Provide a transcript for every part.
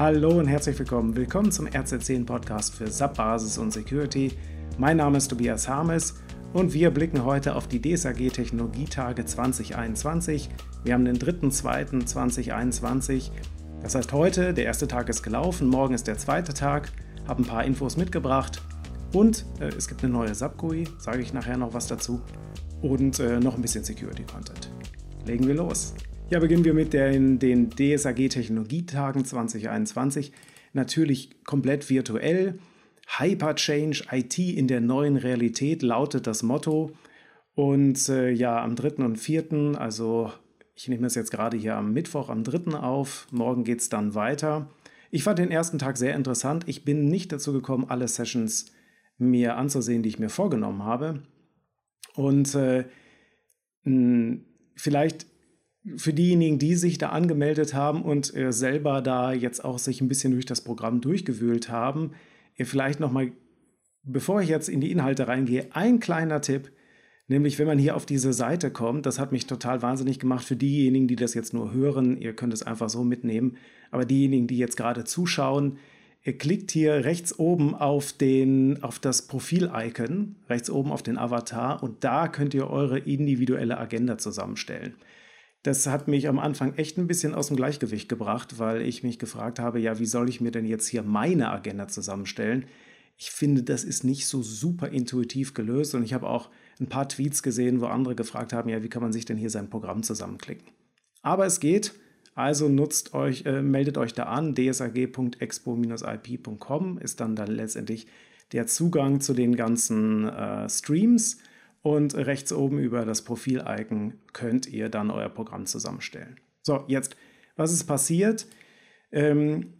Hallo und herzlich willkommen. Willkommen zum RZ10 Podcast für SAP Basis und Security. Mein Name ist Tobias Harmes und wir blicken heute auf die DSAG Technologietage 2021. Wir haben den 3.2.2021. Das heißt, heute, der erste Tag ist gelaufen, morgen ist der zweite Tag, habe ein paar Infos mitgebracht und äh, es gibt eine neue SAP GUI, sage ich nachher noch was dazu und äh, noch ein bisschen Security Content. Legen wir los. Ja, beginnen wir mit den, den DSAG Technologietagen 2021. Natürlich komplett virtuell. Hyperchange IT in der neuen Realität lautet das Motto. Und äh, ja, am 3. und 4., also ich nehme es jetzt gerade hier am Mittwoch, am 3. auf. Morgen geht es dann weiter. Ich fand den ersten Tag sehr interessant. Ich bin nicht dazu gekommen, alle Sessions mir anzusehen, die ich mir vorgenommen habe. Und äh, vielleicht für diejenigen, die sich da angemeldet haben und äh, selber da jetzt auch sich ein bisschen durch das Programm durchgewühlt haben, äh, vielleicht nochmal, bevor ich jetzt in die Inhalte reingehe, ein kleiner Tipp, nämlich wenn man hier auf diese Seite kommt, das hat mich total wahnsinnig gemacht für diejenigen, die das jetzt nur hören, ihr könnt es einfach so mitnehmen, aber diejenigen, die jetzt gerade zuschauen, ihr klickt hier rechts oben auf, den, auf das Profil-Icon, rechts oben auf den Avatar und da könnt ihr eure individuelle Agenda zusammenstellen. Das hat mich am Anfang echt ein bisschen aus dem Gleichgewicht gebracht, weil ich mich gefragt habe, ja, wie soll ich mir denn jetzt hier meine Agenda zusammenstellen? Ich finde, das ist nicht so super intuitiv gelöst und ich habe auch ein paar Tweets gesehen, wo andere gefragt haben, ja, wie kann man sich denn hier sein Programm zusammenklicken? Aber es geht, also nutzt euch, äh, meldet euch da an, dsag.expo-ip.com ist dann dann letztendlich der Zugang zu den ganzen äh, Streams und rechts oben über das Profil-Icon könnt ihr dann euer Programm zusammenstellen. So, jetzt, was ist passiert? Ähm,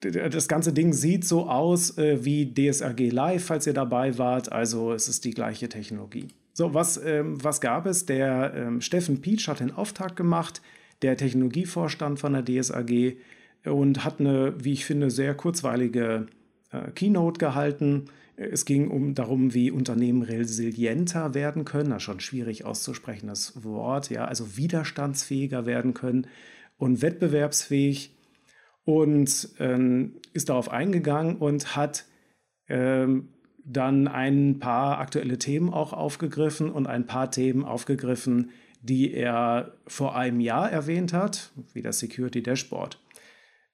das ganze Ding sieht so aus äh, wie DSRG Live, falls ihr dabei wart. Also es ist die gleiche Technologie. So, was, ähm, was gab es? Der ähm, Steffen Pietsch hat den Auftakt gemacht, der Technologievorstand von der DSAG und hat eine, wie ich finde, sehr kurzweilige äh, Keynote gehalten es ging um darum, wie Unternehmen resilienter werden können, das ist schon schwierig auszusprechendes Wort, ja, also widerstandsfähiger werden können und wettbewerbsfähig. Und ähm, ist darauf eingegangen und hat ähm, dann ein paar aktuelle Themen auch aufgegriffen und ein paar Themen aufgegriffen, die er vor einem Jahr erwähnt hat, wie das Security Dashboard.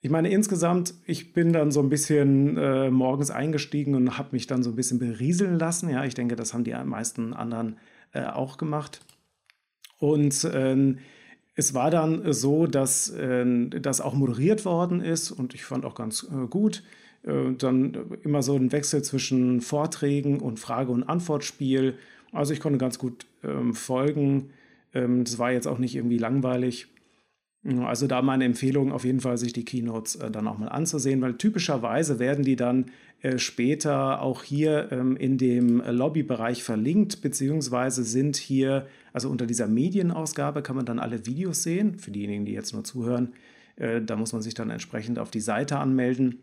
Ich meine, insgesamt, ich bin dann so ein bisschen äh, morgens eingestiegen und habe mich dann so ein bisschen berieseln lassen. Ja, ich denke, das haben die meisten anderen äh, auch gemacht. Und äh, es war dann so, dass ähm, das auch moderiert worden ist und ich fand auch ganz äh, gut. Äh, dann immer so ein Wechsel zwischen Vorträgen und Frage- und Antwortspiel. Also ich konnte ganz gut ähm, folgen. Ähm, das war jetzt auch nicht irgendwie langweilig. Also da meine Empfehlung auf jeden Fall, sich die Keynotes äh, dann auch mal anzusehen, weil typischerweise werden die dann äh, später auch hier ähm, in dem Lobbybereich verlinkt, beziehungsweise sind hier, also unter dieser Medienausgabe kann man dann alle Videos sehen. Für diejenigen, die jetzt nur zuhören, äh, da muss man sich dann entsprechend auf die Seite anmelden,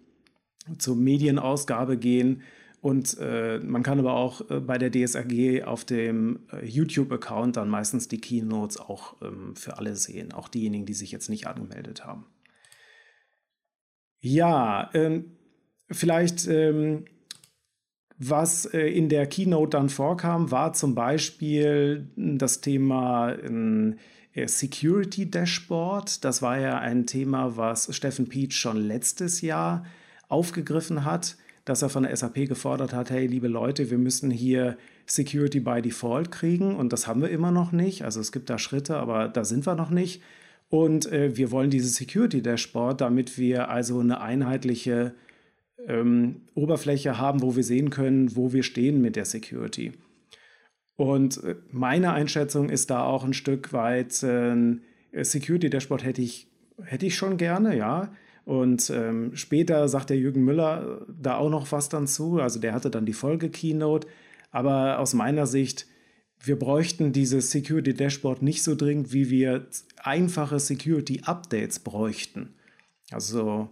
zur Medienausgabe gehen und äh, man kann aber auch äh, bei der DSAG auf dem äh, YouTube-Account dann meistens die Keynotes auch ähm, für alle sehen, auch diejenigen, die sich jetzt nicht angemeldet haben. Ja, ähm, vielleicht ähm, was äh, in der Keynote dann vorkam, war zum Beispiel das Thema ähm, äh, Security Dashboard. Das war ja ein Thema, was Steffen Pietsch schon letztes Jahr aufgegriffen hat dass er von der SAP gefordert hat, hey, liebe Leute, wir müssen hier Security by Default kriegen und das haben wir immer noch nicht. Also es gibt da Schritte, aber da sind wir noch nicht. Und äh, wir wollen dieses Security Dashboard, damit wir also eine einheitliche ähm, Oberfläche haben, wo wir sehen können, wo wir stehen mit der Security. Und äh, meine Einschätzung ist da auch ein Stück weit, äh, Security Dashboard hätte ich, hätte ich schon gerne, ja. Und ähm, später sagt der Jürgen Müller da auch noch was dann zu. Also der hatte dann die Folge-Keynote. Aber aus meiner Sicht, wir bräuchten dieses Security Dashboard nicht so dringend, wie wir einfache Security Updates bräuchten. Also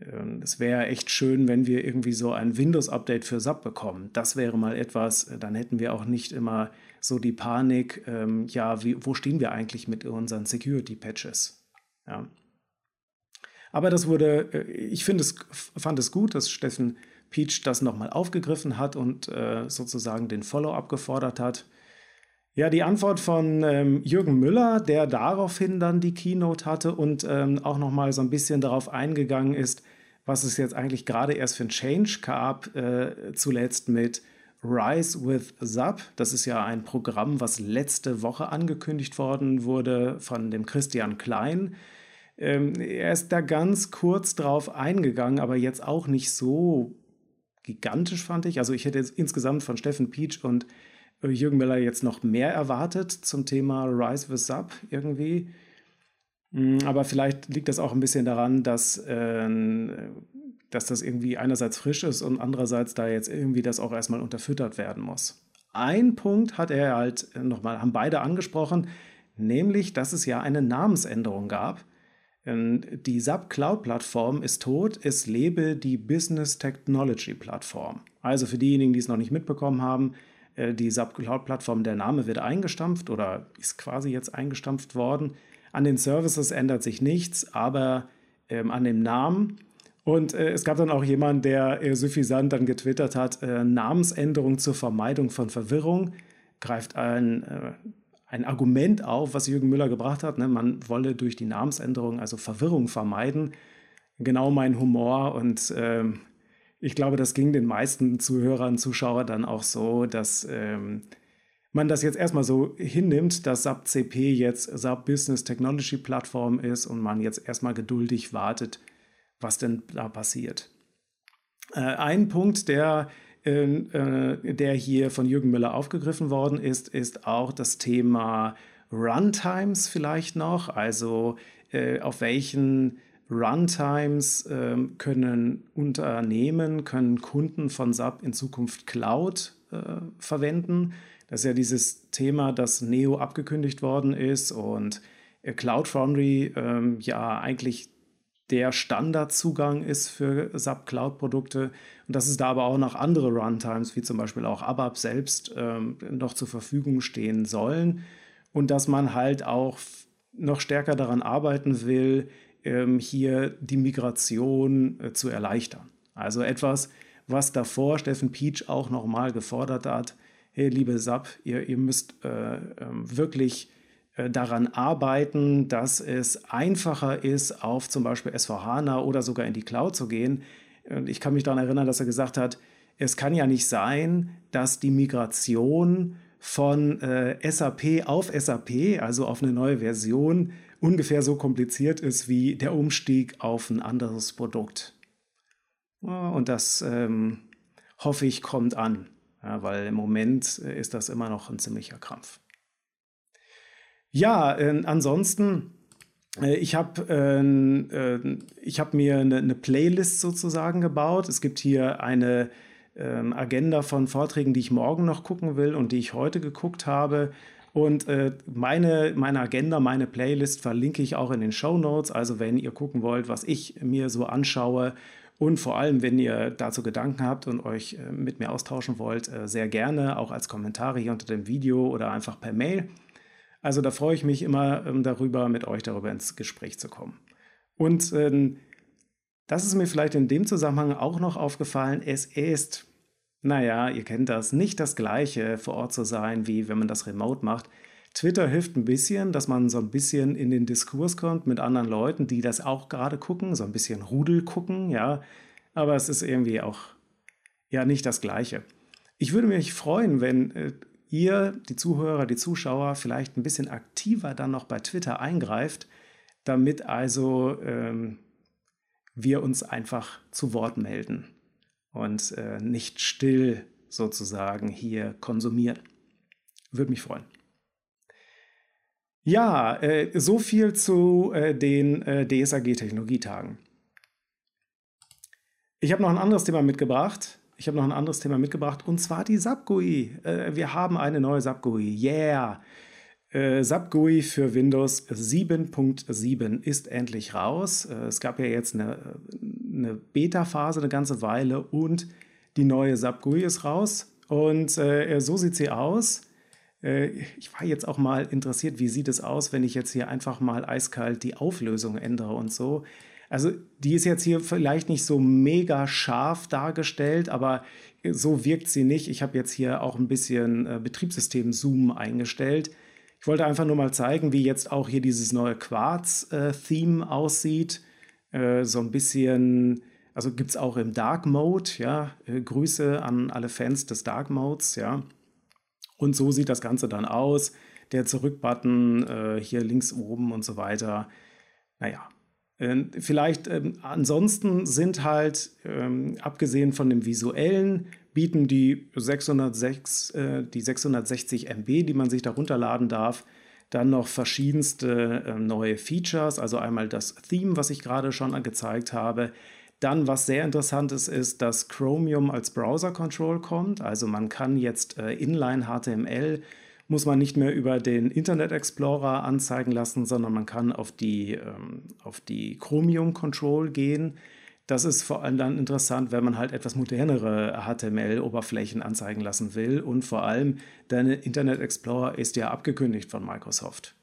ähm, es wäre echt schön, wenn wir irgendwie so ein Windows-Update für SAP bekommen. Das wäre mal etwas, äh, dann hätten wir auch nicht immer so die Panik, ähm, ja, wie, wo stehen wir eigentlich mit unseren Security-Patches? Ja. Aber das wurde, äh, ich finde es, fand es gut, dass Steffen Peach das nochmal aufgegriffen hat und äh, sozusagen den Follow-up gefordert hat. Ja, die Antwort von ähm, Jürgen Müller, der daraufhin dann die Keynote hatte und ähm, auch nochmal so ein bisschen darauf eingegangen ist, was es jetzt eigentlich gerade erst für ein Change gab, äh, zuletzt mit Rise with SAP. Das ist ja ein Programm, was letzte Woche angekündigt worden wurde von dem Christian Klein. Ähm, er ist da ganz kurz drauf eingegangen, aber jetzt auch nicht so gigantisch, fand ich. Also ich hätte insgesamt von Steffen Peach und äh, Jürgen Miller jetzt noch mehr erwartet zum Thema Rise with Sub irgendwie. Mm, aber vielleicht liegt das auch ein bisschen daran, dass, äh, dass das irgendwie einerseits frisch ist und andererseits da jetzt irgendwie das auch erstmal unterfüttert werden muss. Ein Punkt hat er halt nochmal, haben beide angesprochen, nämlich, dass es ja eine Namensänderung gab. Ähm, die SAP Cloud Plattform ist tot, es lebe die Business Technology Plattform. Also für diejenigen, die es noch nicht mitbekommen haben, äh, die SAP Cloud Plattform, der Name wird eingestampft oder ist quasi jetzt eingestampft worden. An den Services ändert sich nichts, aber ähm, an dem Namen. Und äh, es gab dann auch jemanden, der äh, suffisant dann getwittert hat, äh, Namensänderung zur Vermeidung von Verwirrung greift ein, äh, ein Argument auf, was Jürgen Müller gebracht hat. Ne? Man wolle durch die Namensänderung also Verwirrung vermeiden. Genau mein Humor und ähm, ich glaube, das ging den meisten Zuhörern, Zuschauern dann auch so, dass ähm, man das jetzt erstmal so hinnimmt, dass SAP CP jetzt SAP Business Technology Plattform ist und man jetzt erstmal geduldig wartet, was denn da passiert. Äh, ein Punkt, der, äh, der hier von Jürgen Müller aufgegriffen worden ist, ist auch das Thema Runtimes vielleicht noch, also äh, auf welchen Runtimes äh, können Unternehmen, können Kunden von SAP in Zukunft Cloud äh, verwenden. Das ist ja dieses Thema, das Neo abgekündigt worden ist und äh, Cloud Foundry ähm, ja eigentlich der Standardzugang ist für SAP Cloud Produkte und dass es da aber auch noch andere Runtimes, wie zum Beispiel auch ABAP selbst, ähm, noch zur Verfügung stehen sollen und dass man halt auch noch stärker daran arbeiten will, ähm, hier die Migration äh, zu erleichtern. Also etwas, was davor Steffen Peach auch nochmal gefordert hat, hey, liebe SAP, ihr, ihr müsst äh, äh, wirklich daran arbeiten, dass es einfacher ist, auf zum Beispiel SVHANA oder sogar in die Cloud zu gehen. Und ich kann mich daran erinnern, dass er gesagt hat, es kann ja nicht sein, dass die Migration von äh, SAP auf SAP, also auf eine neue Version, ungefähr so kompliziert ist wie der Umstieg auf ein anderes Produkt. Und das ähm, hoffe ich kommt an, ja, weil im Moment äh, ist das immer noch ein ziemlicher Krampf. Ja, äh, ansonsten, ich habe äh, hab mir eine, eine, Playlist sozusagen gebaut. Es gibt hier eine ähm, Agenda von Vorträgen, die ich morgen noch gucken will und die ich heute geguckt habe. Und äh, meine, meine Agenda, meine Playlist verlinke ich auch in den Show Notes. Also wenn ihr gucken wollt, was ich mir so anschaue und vor allem, wenn ihr dazu Gedanken habt und euch äh, mit mir austauschen wollt, äh, sehr gerne, auch als Kommentare hier unter dem Video oder einfach per Mail. Also da freue ich mich immer ähm, darüber, mit euch darüber ins Gespräch zu kommen. Und ähm, das ist mir vielleicht in dem Zusammenhang auch noch aufgefallen. Es ist naja, ihr kennt das, nicht das gleiche vor Ort zu sein, wie wenn man das remote macht. Twitter hilft ein bisschen, dass man so ein bisschen in den Diskurs kommt mit anderen Leuten, die das auch gerade gucken, so ein bisschen Rudel gucken, ja. Aber es ist irgendwie auch ja nicht das Gleiche. Ich würde mich freuen, wenn äh, ihr, die Zuhörer, die Zuschauer, vielleicht ein bisschen aktiver dann noch bei Twitter eingreift, damit also ähm, wir uns einfach zu Wort melden und äh, nicht still sozusagen hier konsumieren. Würde mich freuen. Ja, äh, so viel zu äh, den äh, DSAG-Technologietagen. Ich habe noch ein anderes Thema mitgebracht. Ich habe noch ein anderes Thema mitgebracht und zwar die SAP GUI. Äh, wir haben eine neue SAP GUI. Yeah! Äh, SAP GUI für Windows 7.7 ist endlich raus. Äh, es gab ja jetzt eine, eine Beta-Phase eine ganze Weile und die neue SAP GUI ist raus. Und äh, so sieht sie aus. Äh, ich war jetzt auch mal interessiert, wie sieht es aus, wenn ich jetzt hier einfach mal eiskalt die Auflösung ändere und so. Also die ist jetzt hier vielleicht nicht so mega scharf dargestellt, aber so wirkt sie nicht. Ich habe jetzt hier auch ein bisschen äh, Betriebssystem-Zoom eingestellt. Ich wollte einfach nur mal zeigen, wie jetzt auch hier dieses neue Quartz-Theme äh, aussieht. Äh, so ein bisschen, also gibt es auch im Dark Mode, ja. Grüße an alle Fans des Dark Modes, ja. Und so sieht das Ganze dann aus. Der Zurück-Button hier links oben und so weiter. Naja, Vielleicht ähm, ansonsten sind halt, ähm, abgesehen von dem visuellen, bieten die, 606, äh, die 660 MB, die man sich da runterladen darf, dann noch verschiedenste äh, neue Features, also einmal das Theme, was ich gerade schon gezeigt habe. Dann, was sehr interessant ist, ist, dass Chromium als Browser Control kommt. Also man kann jetzt äh, Inline HTML muss man nicht mehr über den Internet Explorer anzeigen lassen, sondern man kann auf die, ähm, auf die Chromium Control gehen. Das ist vor allem dann interessant, wenn man halt etwas modernere HTML-Oberflächen anzeigen lassen will. Und vor allem, dein Internet Explorer ist ja abgekündigt von Microsoft.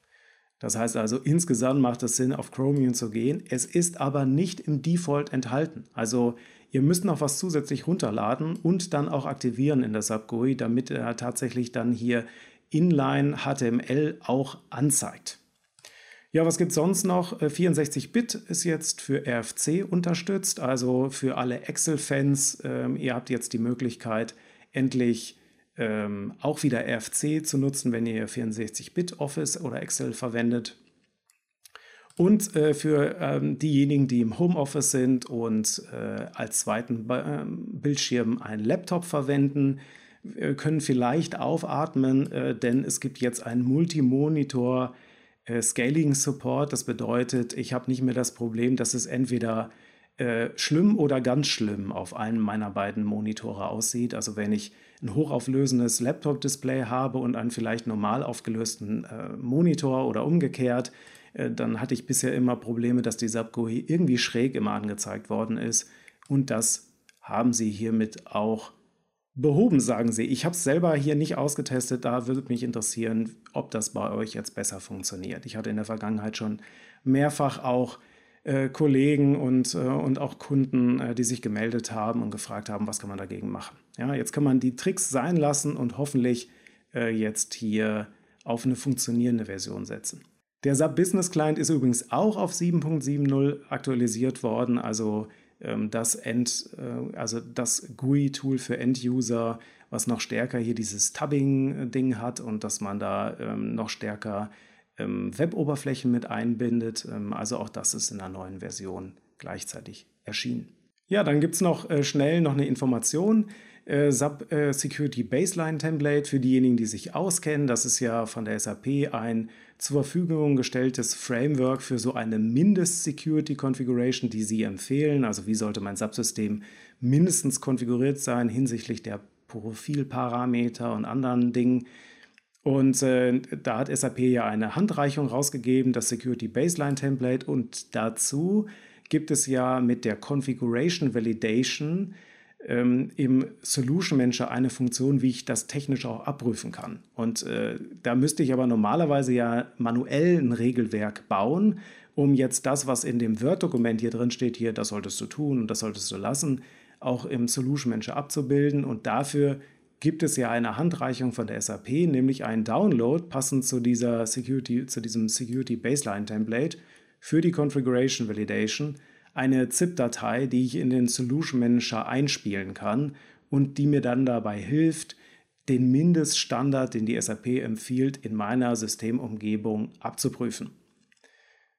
Das heißt also, insgesamt macht es Sinn, auf Chromium zu gehen. Es ist aber nicht im Default enthalten. Also ihr müsst noch was zusätzlich runterladen und dann auch aktivieren in der SubGUI, damit er tatsächlich dann hier Inline HTML auch anzeigt. Ja, was gibt es sonst noch? 64-Bit äh, ist jetzt für RFC unterstützt, also für alle Excel-Fans. Ähm, ihr habt jetzt die Möglichkeit, endlich ähm, auch wieder RFC zu nutzen, wenn ihr 64-Bit Office oder Excel verwendet. Und äh, für ähm, diejenigen, die im Homeoffice sind und äh, als zweiten äh, Bildschirm einen Laptop verwenden, können vielleicht aufatmen, äh, denn es gibt jetzt einen Multimonitor äh, Scaling Support. Das bedeutet, ich habe nicht mehr das Problem, dass es entweder äh, schlimm oder ganz schlimm auf einem meiner beiden Monitore aussieht. Also wenn ich ein hochauflösendes Laptop-Display habe und einen vielleicht normal aufgelösten äh, Monitor oder umgekehrt, äh, dann hatte ich bisher immer Probleme, dass die SAP-GUI irgendwie schräg immer angezeigt worden ist. Und das haben sie hiermit auch behoben, sagen sie. Ich habe es selber hier nicht ausgetestet. Da würde mich interessieren, ob das bei euch jetzt besser funktioniert. Ich hatte in der Vergangenheit schon mehrfach auch äh, Kollegen und, äh, und auch Kunden, äh, die sich gemeldet haben und gefragt haben, was kann man dagegen machen. Ja, jetzt kann man die Tricks sein lassen und hoffentlich äh, jetzt hier auf eine funktionierende Version setzen. Der SAP Business Client ist übrigens auch auf 7.70 aktualisiert worden, also das, End, äh, also das GUI-Tool für End-User, was noch stärker hier dieses Tubbing-Ding hat und dass man da ähm, noch stärker ähm, Web-Oberflächen mit einbindet. also auch das ist in der neuen Version gleichzeitig erschienen. Ja, dann gibt es noch äh, schnell noch eine Information. Äh, SAP äh, Security Baseline Template für diejenigen, die sich auskennen. Das ist ja von der SAP ein zur Verfügung gestelltes Framework für so eine Mindest-Security-Configuration, die Sie empfehlen. Also wie sollte mein SAP-System mindestens konfiguriert sein hinsichtlich der Profilparameter und anderen Dingen. Und äh, da hat SAP ja eine Handreichung rausgegeben, das Security Baseline Template. Und dazu gibt es ja mit der Configuration Validation ähm, im Solution Manager eine Funktion, wie ich das technisch auch abprüfen kann. Und äh, da müsste ich aber normalerweise ja manuell ein Regelwerk bauen, um jetzt das, was in dem Word-Dokument hier drin steht, hier, das solltest du tun und das solltest du lassen, auch im Solution Manager abzubilden. Und dafür gibt es ja eine Handreichung von der SAP, nämlich einen Download passend zu dieser Security, zu diesem Security Baseline Template für die Configuration Validation eine ZIP-Datei, die ich in den Solution Manager einspielen kann und die mir dann dabei hilft, den Mindeststandard, den die SAP empfiehlt, in meiner Systemumgebung abzuprüfen.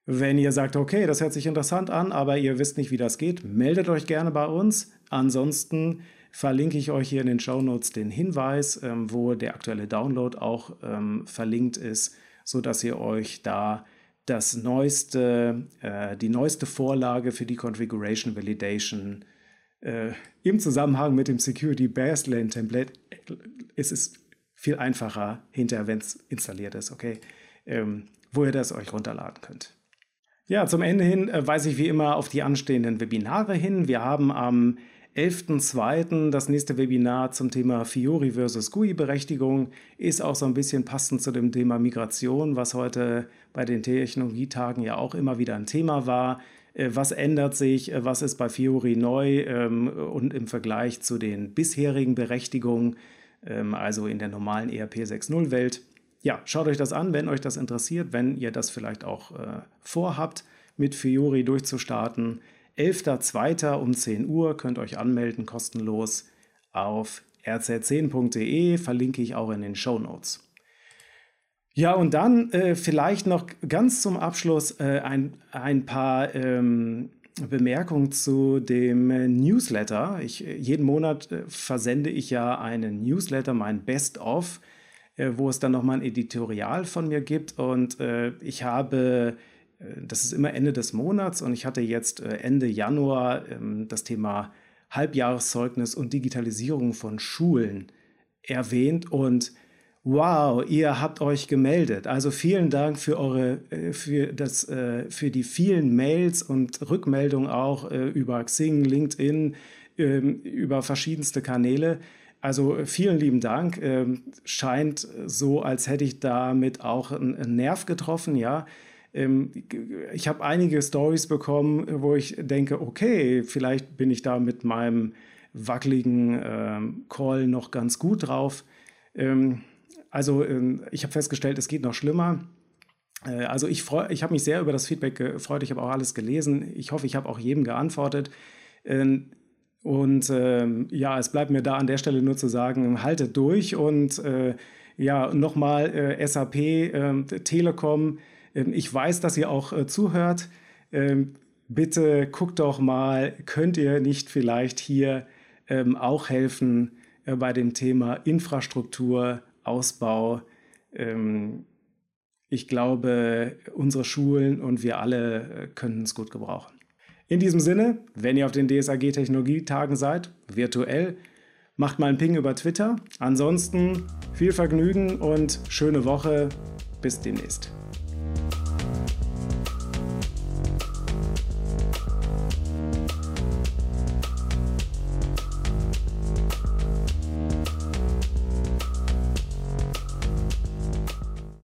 Wenn ihr sagt, okay, das hört sich interessant an, aber ihr wisst nicht, wie das geht, meldet euch gerne bei uns. Ansonsten verlinke ich euch hier in den Show Notes den Hinweis, ähm, wo der aktuelle Download auch ähm, verlinkt ist, sodass ihr euch da das neueste, äh, die neueste Vorlage für die Configuration Validation äh, im Zusammenhang mit dem Security Baseline Template ist es viel einfacher hinterher, wenn es installiert ist, okay, ähm, wo ihr das euch runterladen könnt. Ja, zum Ende hin äh, weise ich wie immer auf die anstehenden Webinare hin. Wir haben am 11.02. das nächste Webinar zum Thema Fiori versus GUI-Berechtigung ist auch so ein bisschen passend zu dem Thema Migration, was heute bei den Technologietagen ja auch immer wieder ein Thema war. äh, was ändert sich, äh, was ist bei Fiori neu ähm, und im Vergleich zu den bisherigen Berechtigungen, ähm, also in der normalen ERP 6.0 Welt. Ja, schaut euch das an, wenn euch das interessiert, wenn ihr das vielleicht auch äh, vorhabt, mit Fiori durchzustarten. 11.02. um 10 Uhr könnt euch anmelden, kostenlos auf rz10.de, verlinke ich auch in den Show Notes. Ja, und dann äh, vielleicht noch ganz zum Abschluss äh, ein, ein paar ähm, Bemerkungen zu dem äh, Newsletter. Ich, äh, jeden Monat äh, versende ich ja einen Newsletter, mein Best-of, wo es dann nochmal ein Editorial von mir gibt. Und ich habe, das ist immer Ende des Monats, und ich hatte jetzt Ende Januar ähm, das Thema Halbjahreszeugnis und Digitalisierung von Schulen erwähnt. Und Wow, ihr habt euch gemeldet. Also vielen Dank für eure, äh, für das, äh, für die vielen Mails und Rückmeldungen auch äh, über Xing, LinkedIn, ähm, über verschiedenste Kanäle. Also vielen lieben Dank. Ähm, scheint so, als hätte ich damit auch einen Nerv getroffen, ja. Ähm, ich habe einige Stories bekommen, wo ich denke, okay, vielleicht bin ich da mit meinem wackeligen Call noch ganz gut drauf. Also ähm, ich habe festgestellt, es geht noch schlimmer. Äh, also ich, ich habe mich sehr über das Feedback gefreut. Ich habe auch alles gelesen. Ich hoffe, ich habe auch jedem geantwortet. Ähm, und ähm, ja, es bleibt mir da an der Stelle nur zu sagen, haltet durch und äh, ja, nochmal äh, SAP, äh, Telekom. Äh, ich weiß, dass ihr auch äh, zuhört. Äh, bitte guckt doch mal, könnt ihr nicht vielleicht hier ähm, auch helfen äh, bei dem Thema Infrastruktur Ausbau. Ähm, ich glaube, unsere Schulen und wir alle äh, können es gut gebrauchen. In diesem Sinne, wenn ihr auf den DSAG Technologietagen seid, virtuell, macht mal einen Ping über Twitter. Ansonsten viel Vergnügen und schöne Woche. Bis demnächst.